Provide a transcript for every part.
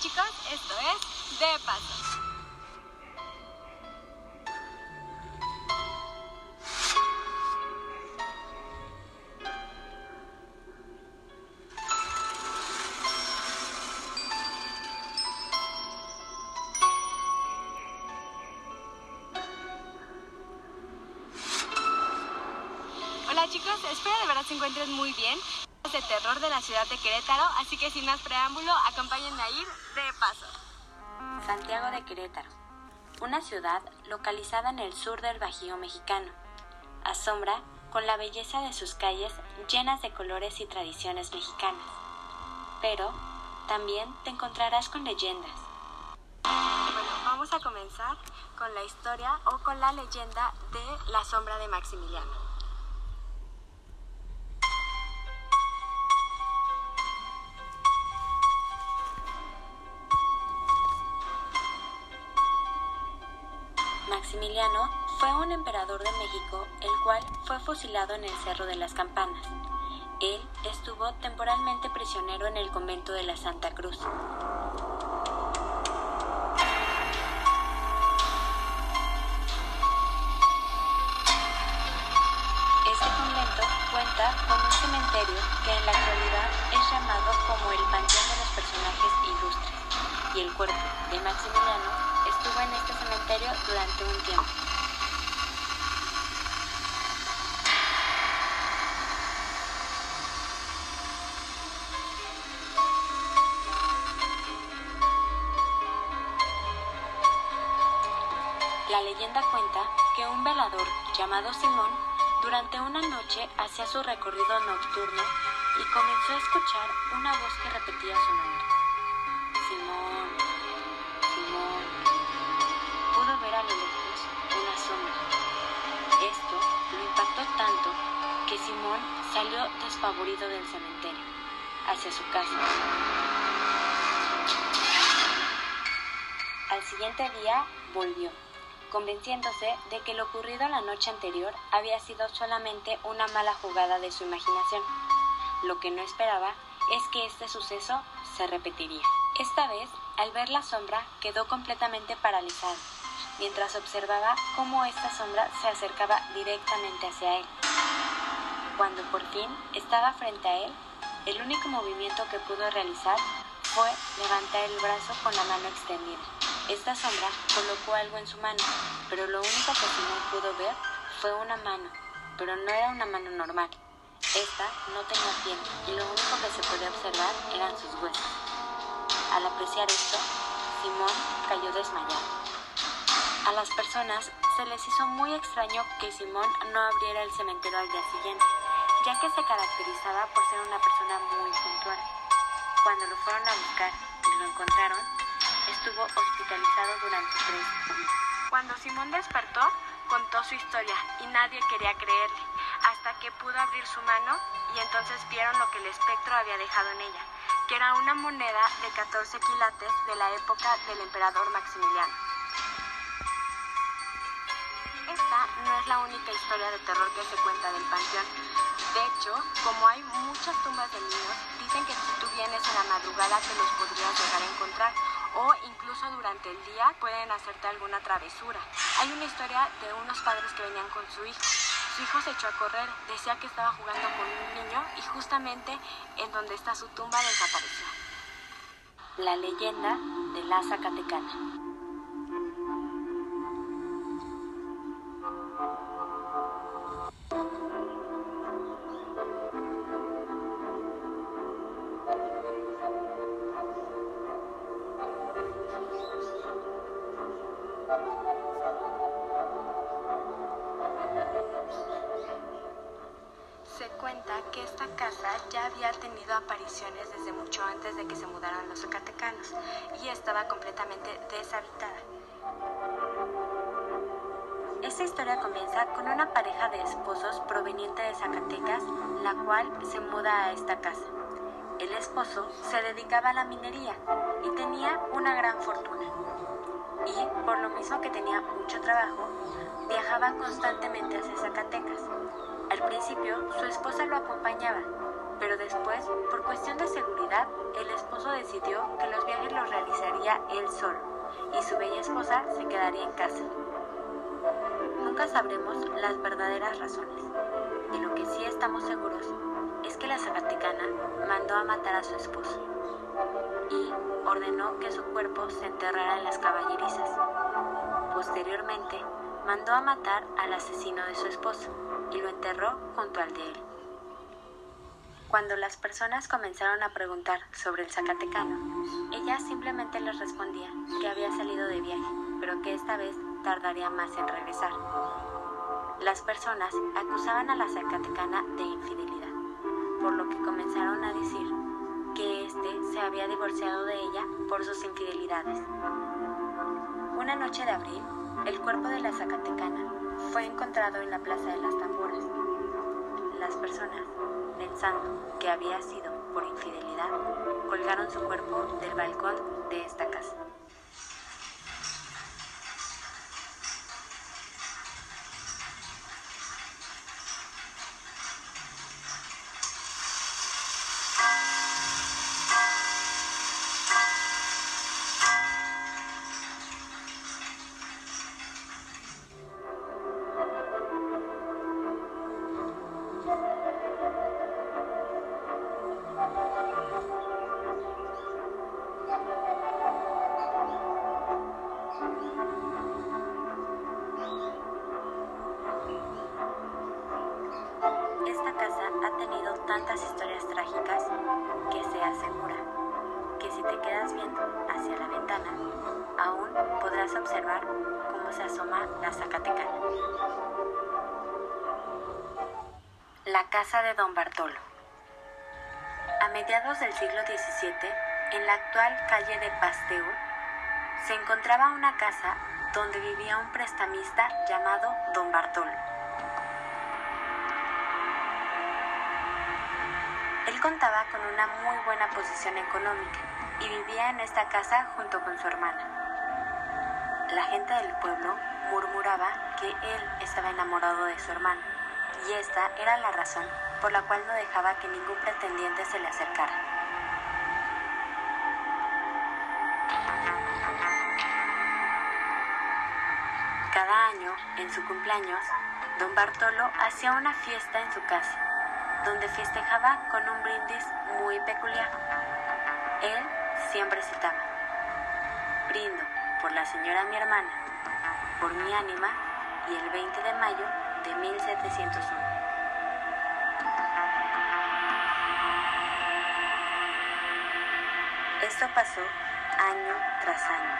chicos, esto es De Paso. Hola chicos, espero de verdad se encuentren muy bien. De terror de la ciudad de Querétaro, así que sin más preámbulo, acompáñenme a ir de paso. Santiago de Querétaro, una ciudad localizada en el sur del Bajío mexicano. Asombra con la belleza de sus calles llenas de colores y tradiciones mexicanas. Pero también te encontrarás con leyendas. Bueno, vamos a comenzar con la historia o con la leyenda de la sombra de Maximiliano. Maximiliano fue un emperador de México, el cual fue fusilado en el Cerro de las Campanas. Él estuvo temporalmente prisionero en el convento de la Santa Cruz. Este convento cuenta con un cementerio que en la actualidad es llamado como el Panteón de los Personajes Ilustres, y el cuerpo de Maximiliano estuvo en este cementerio durante un tiempo. La leyenda cuenta que un velador llamado Simón durante una noche hacía su recorrido nocturno y comenzó a escuchar una voz que repetía su nombre. Esto lo impactó tanto que Simón salió despavorido del cementerio hacia su casa. Al siguiente día volvió, convenciéndose de que lo ocurrido la noche anterior había sido solamente una mala jugada de su imaginación. Lo que no esperaba es que este suceso se repetiría. Esta vez, al ver la sombra, quedó completamente paralizado, mientras observaba cómo esta sombra se acercaba directamente hacia él. Cuando por fin estaba frente a él, el único movimiento que pudo realizar fue levantar el brazo con la mano extendida. Esta sombra colocó algo en su mano, pero lo único que Simón pudo ver fue una mano, pero no era una mano normal. Esta no tenía piel y lo único que se podía observar eran sus huesos. Al apreciar esto, Simón cayó desmayado. A las personas se les hizo muy extraño que Simón no abriera el cementerio al día siguiente, ya que se caracterizaba por ser una persona muy puntual. Cuando lo fueron a buscar y lo encontraron, estuvo hospitalizado durante tres días. Cuando Simón despertó, contó su historia y nadie quería creerle, hasta que pudo abrir su mano y entonces vieron lo que el espectro había dejado en ella, que era una moneda de 14 quilates de la época del emperador Maximiliano. Esta no es la única historia de terror que se cuenta del panteón. De hecho, como hay muchas tumbas de niños, dicen que si tú vienes en la madrugada te los podrías llegar a encontrar o incluso durante el día pueden hacerte alguna travesura. Hay una historia de unos padres que venían con su hijo. Su hijo se echó a correr, decía que estaba jugando con un niño y justamente en donde está su tumba desapareció. La leyenda de la Zacatecana. De que se mudaran los zacatecanos y estaba completamente deshabitada. Esta historia comienza con una pareja de esposos proveniente de Zacatecas, la cual se muda a esta casa. El esposo se dedicaba a la minería y tenía una gran fortuna. Y por lo mismo que tenía mucho trabajo, viajaba constantemente hacia Zacatecas. Su esposa lo acompañaba, pero después, por cuestión de seguridad, el esposo decidió que los viajes los realizaría él solo y su bella esposa se quedaría en casa. Nunca sabremos las verdaderas razones. De lo que sí estamos seguros es que la Zacatecana mandó a matar a su esposo y ordenó que su cuerpo se enterrara en las caballerizas. Posteriormente, mandó a matar al asesino de su esposo y lo enterró junto al de él. Cuando las personas comenzaron a preguntar sobre el Zacatecano, ella simplemente les respondía que había salido de viaje, pero que esta vez tardaría más en regresar. Las personas acusaban a la Zacatecana de infidelidad, por lo que comenzaron a decir que éste se había divorciado de ella por sus infidelidades. Una noche de abril, el cuerpo de la Zacatecana fue encontrado en la Plaza de las Tamboras. Las personas pensando que había sido por infidelidad, colgaron su cuerpo del balcón de esta casa. Aún podrás observar cómo se asoma la Zacatecana. La casa de Don Bartolo. A mediados del siglo XVII, en la actual calle de Pasteur, se encontraba una casa donde vivía un prestamista llamado Don Bartolo. Él contaba con una muy buena posición económica y vivía en esta casa junto con su hermana. La gente del pueblo murmuraba que él estaba enamorado de su hermana y esta era la razón por la cual no dejaba que ningún pretendiente se le acercara. Cada año, en su cumpleaños, don Bartolo hacía una fiesta en su casa donde festejaba con un brindis muy peculiar. Él siempre citaba, por la señora mi hermana, por mi ánima y el 20 de mayo de 1701. Esto pasó año tras año,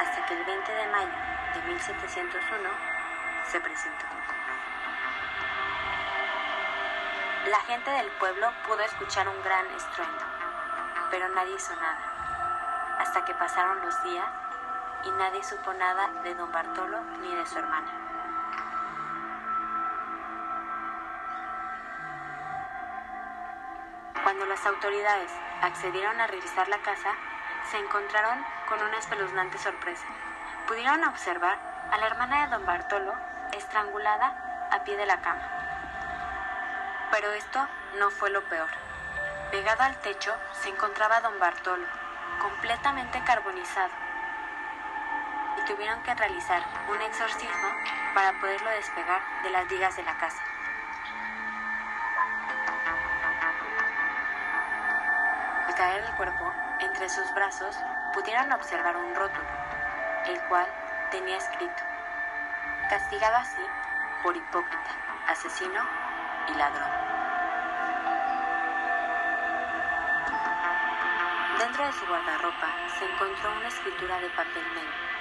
hasta que el 20 de mayo de 1701 se presentó. La gente del pueblo pudo escuchar un gran estruendo, pero nadie hizo nada, hasta que pasaron los días y nadie supo nada de don Bartolo ni de su hermana. Cuando las autoridades accedieron a revisar la casa, se encontraron con una espeluznante sorpresa. Pudieron observar a la hermana de don Bartolo estrangulada a pie de la cama. Pero esto no fue lo peor. Pegado al techo se encontraba don Bartolo, completamente carbonizado, tuvieron que realizar un exorcismo para poderlo despegar de las vigas de la casa. Al caer el cuerpo, entre sus brazos pudieron observar un rótulo, el cual tenía escrito, castigado así por hipócrita, asesino y ladrón. Dentro de su guardarropa se encontró una escritura de papel negro.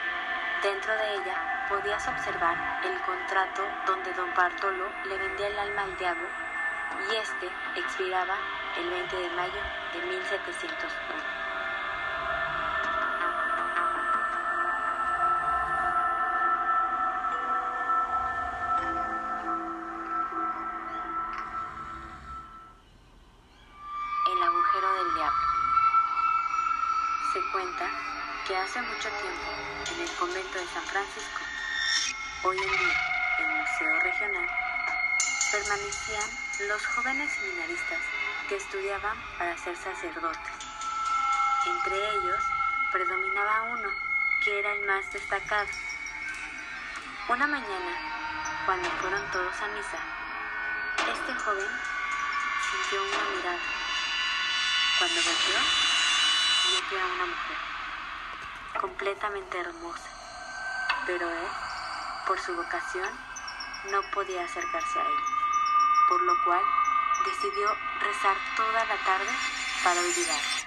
Dentro de ella podías observar el contrato donde don Bartolo le vendía el alma al diablo y este expiraba el 20 de mayo de 1701. En el convento de San Francisco, hoy en día el Museo Regional, permanecían los jóvenes seminaristas que estudiaban para ser sacerdotes. Entre ellos predominaba uno, que era el más destacado. Una mañana, cuando fueron todos a misa, este joven sintió una mirada. Cuando volvió, vio que era una mujer, completamente hermosa, pero él, por su vocación, no podía acercarse a ella, por lo cual decidió rezar toda la tarde para olvidarla.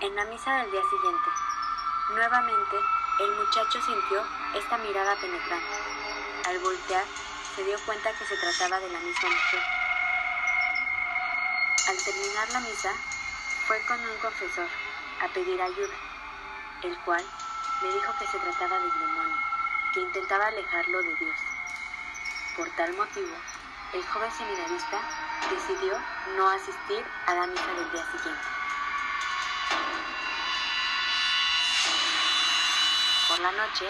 En la misa del día siguiente, nuevamente el muchacho sintió esta mirada penetrante. Al voltear, se dio cuenta que se trataba de la misma mujer. Al terminar la misa, fue con un confesor a pedir ayuda, el cual le dijo que se trataba del demonio, que intentaba alejarlo de Dios. Por tal motivo, el joven seminarista decidió no asistir a la misa del día siguiente. Por la noche,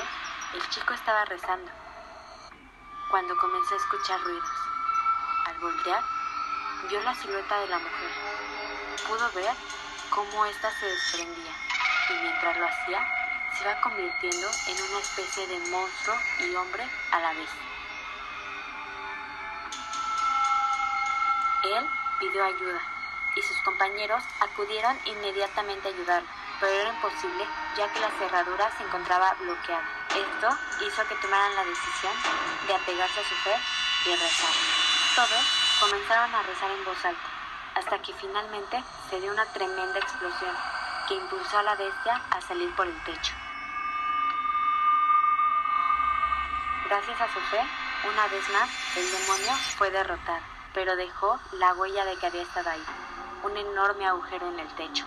el chico estaba rezando, cuando comenzó a escuchar ruidos. Al voltear, vio la silueta de la mujer. Pudo ver cómo ésta se desprendía y mientras lo hacía, se iba convirtiendo en una especie de monstruo y hombre a la vez. Él pidió ayuda y sus compañeros acudieron inmediatamente a ayudarlo pero era imposible ya que la cerradura se encontraba bloqueada. Esto hizo que tomaran la decisión de apegarse a su fe y rezar. Todos comenzaron a rezar en voz alta, hasta que finalmente se dio una tremenda explosión que impulsó a la bestia a salir por el techo. Gracias a su fe, una vez más, el demonio fue derrotado, pero dejó la huella de que había estado ahí, un enorme agujero en el techo.